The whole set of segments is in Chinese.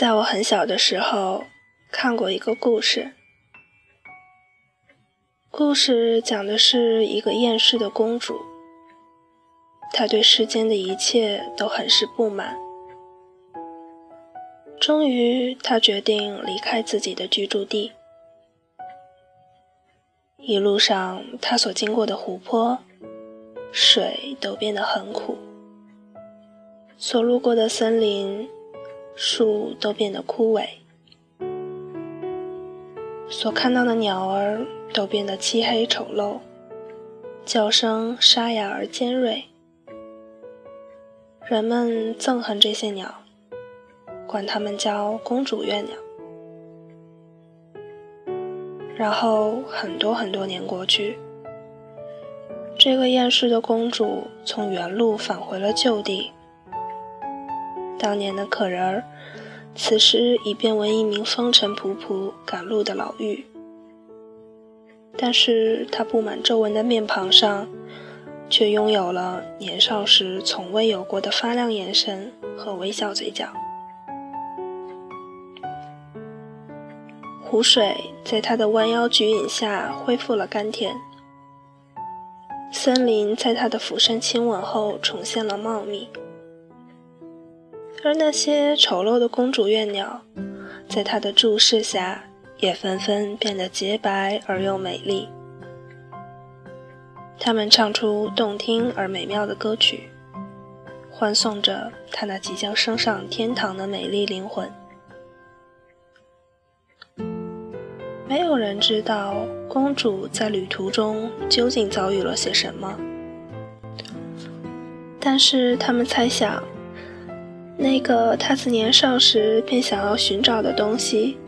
在我很小的时候，看过一个故事。故事讲的是一个厌世的公主，她对世间的一切都很是不满。终于，她决定离开自己的居住地。一路上，她所经过的湖泊、水都变得很苦；所路过的森林。树都变得枯萎，所看到的鸟儿都变得漆黑丑陋，叫声沙哑而尖锐。人们憎恨这些鸟，管它们叫公主月鸟。然后很多很多年过去，这个厌世的公主从原路返回了旧地。当年的可人儿，此时已变为一名风尘仆仆赶路的老妪。但是他布满皱纹的面庞上，却拥有了年少时从未有过的发亮眼神和微笑嘴角。湖水在他的弯腰举引下恢复了甘甜，森林在他的俯身亲吻后重现了茂密。而那些丑陋的公主怨鸟，在他的注视下，也纷纷变得洁白而又美丽。他们唱出动听而美妙的歌曲，欢送着他那即将升上天堂的美丽灵魂。没有人知道公主在旅途中究竟遭遇了些什么，但是他们猜想。那个他自年少时便想要寻找的东西，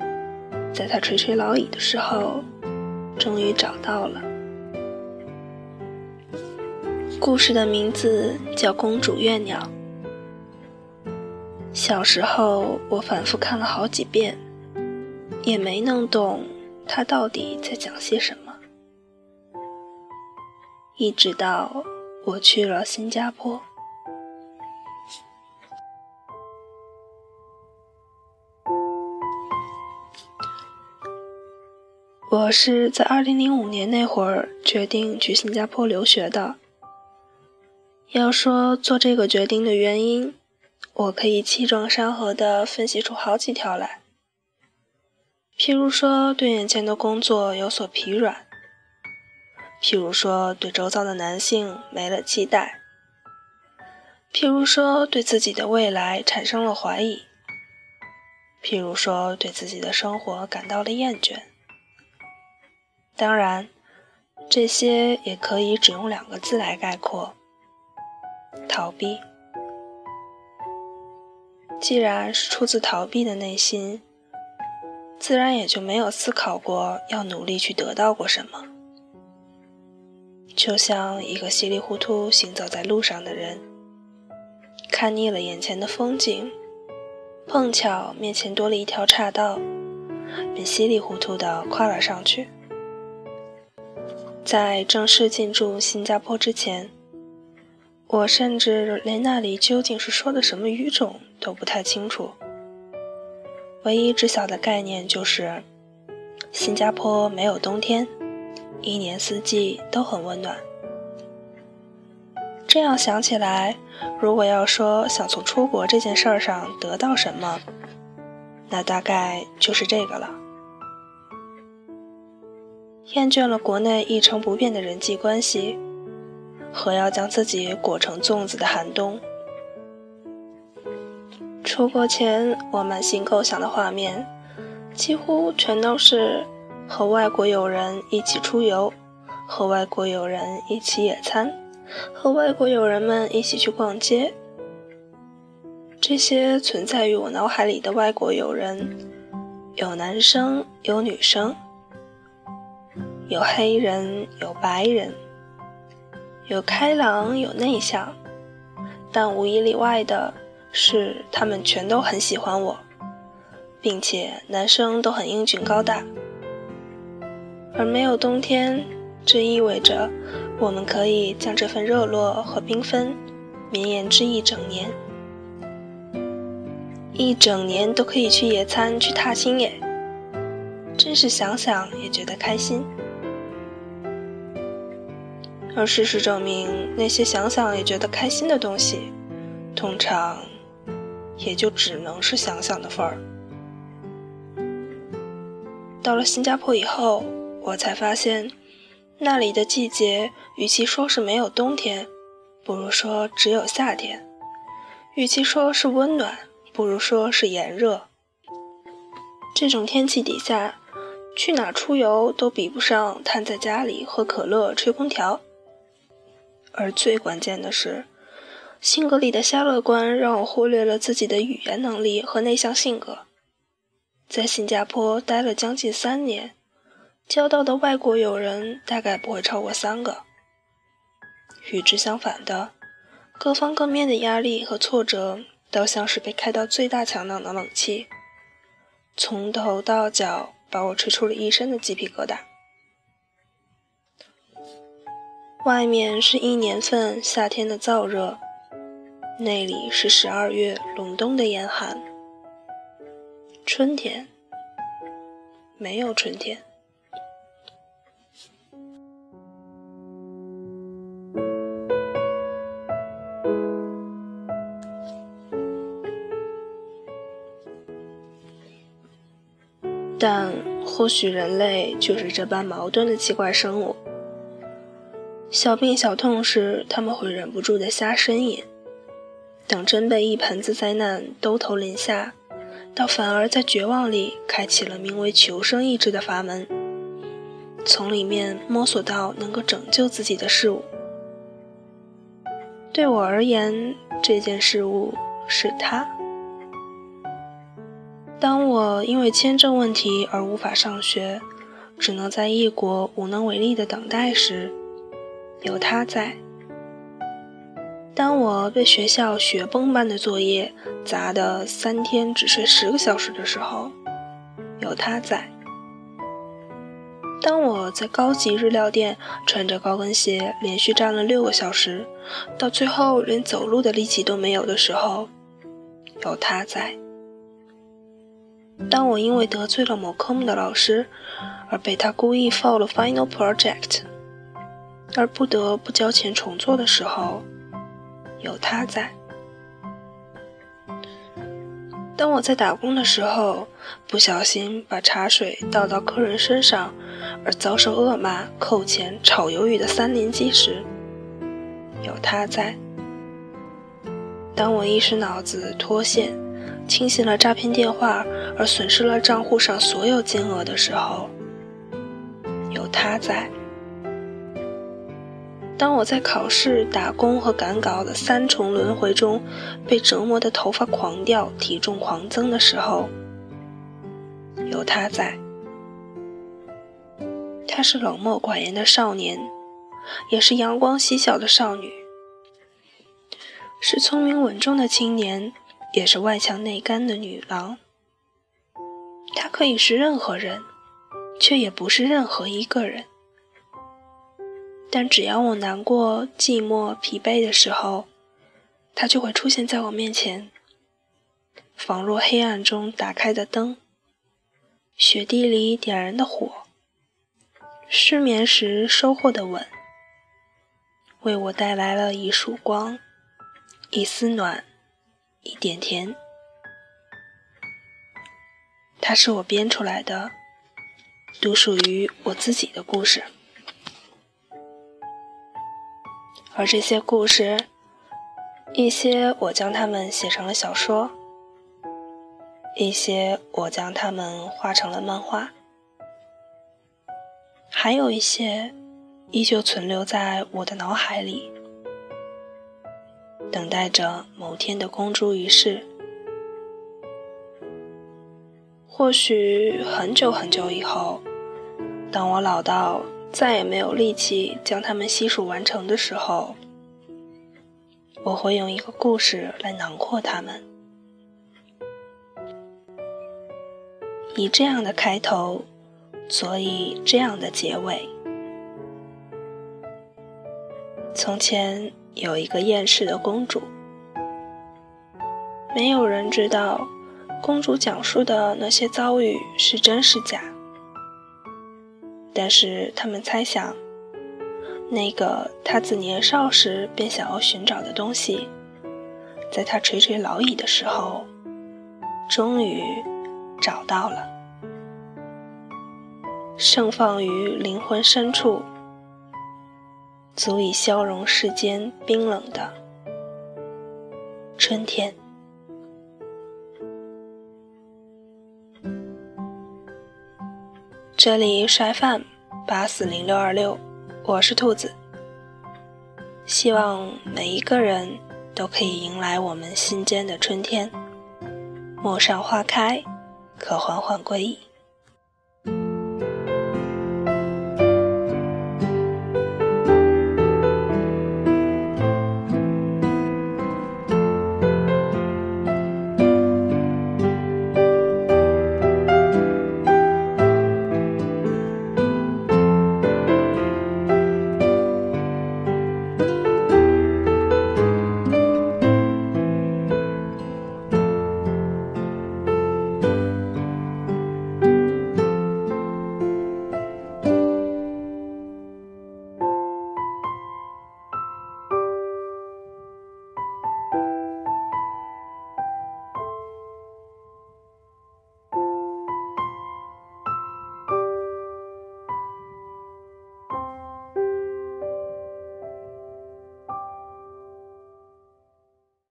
在他垂垂老矣的时候，终于找到了。故事的名字叫《公主月鸟》。小时候我反复看了好几遍，也没弄懂他到底在讲些什么。一直到我去了新加坡。我是在二零零五年那会儿决定去新加坡留学的。要说做这个决定的原因，我可以气壮山河地分析出好几条来。譬如说，对眼前的工作有所疲软；譬如说，对周遭的男性没了期待；譬如说，对自己的未来产生了怀疑；譬如说，对自己的生活感到了厌倦。当然，这些也可以只用两个字来概括：逃避。既然是出自逃避的内心，自然也就没有思考过要努力去得到过什么。就像一个稀里糊涂行走在路上的人，看腻了眼前的风景，碰巧面前多了一条岔道，便稀里糊涂地跨了上去。在正式进驻新加坡之前，我甚至连那里究竟是说的什么语种都不太清楚。唯一知晓的概念就是，新加坡没有冬天，一年四季都很温暖。这样想起来，如果要说想从出国这件事儿上得到什么，那大概就是这个了。厌倦了国内一成不变的人际关系和要将自己裹成粽子的寒冬。出国前，我满心构想的画面，几乎全都是和外国友人一起出游，和外国友人一起野餐，和外国友人们一起去逛街。这些存在于我脑海里的外国友人，有男生，有女生。有黑人，有白人，有开朗，有内向，但无一例外的是，他们全都很喜欢我，并且男生都很英俊高大。而没有冬天，这意味着我们可以将这份热络和缤纷绵延至一整年。一整年都可以去野餐、去踏青耶，真是想想也觉得开心。而事实证明，那些想想也觉得开心的东西，通常也就只能是想想的份儿。到了新加坡以后，我才发现，那里的季节与其说是没有冬天，不如说只有夏天；与其说是温暖，不如说是炎热。这种天气底下，去哪出游都比不上瘫在家里喝可乐、吹空调。而最关键的是，性格里的瞎乐观让我忽略了自己的语言能力和内向性格。在新加坡待了将近三年，交到的外国友人大概不会超过三个。与之相反的，各方各面的压力和挫折，都像是被开到最大强档的冷气，从头到脚把我吹出了一身的鸡皮疙瘩。外面是一年份夏天的燥热，内里是十二月隆冬的严寒。春天，没有春天。但或许人类就是这般矛盾的奇怪生物。小病小痛时，他们会忍不住的瞎呻吟；等真被一盆子灾难兜头淋下。倒反而在绝望里开启了名为求生意志的阀门，从里面摸索到能够拯救自己的事物。对我而言，这件事物是他。当我因为签证问题而无法上学，只能在异国无能为力的等待时，有他在。当我被学校雪崩般的作业砸得三天只睡十个小时的时候，有他在；当我在高级日料店穿着高跟鞋连续站了六个小时，到最后连走路的力气都没有的时候，有他在；当我因为得罪了某科目的老师，而被他故意 fail 了 final project，而不得不交钱重做的时候。有他在。当我在打工的时候，不小心把茶水倒到客人身上，而遭受恶骂、扣钱、炒鱿鱼的三连击时，有他在。当我一时脑子脱线，轻信了诈骗电话而损失了账户上所有金额的时候，有他在。当我在考试、打工和赶稿的三重轮回中，被折磨的头发狂掉、体重狂增的时候，有他在。他是冷漠寡言的少年，也是阳光嬉笑的少女；是聪明稳重的青年，也是外强内干的女郎。他可以是任何人，却也不是任何一个人。但只要我难过、寂寞、疲惫的时候，他就会出现在我面前，仿若黑暗中打开的灯，雪地里点燃的火，失眠时收获的吻，为我带来了一束光、一丝暖、一点甜。它是我编出来的，独属于我自己的故事。而这些故事，一些我将它们写成了小说，一些我将它们画成了漫画，还有一些依旧存留在我的脑海里，等待着某天的公诸于世。或许很久很久以后，当我老到……再也没有力气将它们悉数完成的时候，我会用一个故事来囊括它们，以这样的开头，所以这样的结尾。从前有一个厌世的公主，没有人知道公主讲述的那些遭遇是真是假。但是他们猜想，那个他自年少时便想要寻找的东西，在他垂垂老矣的时候，终于找到了，盛放于灵魂深处，足以消融世间冰冷的春天。这里是 FM 八四零六二六，我是兔子。希望每一个人都可以迎来我们心间的春天，陌上花开，可缓缓归矣。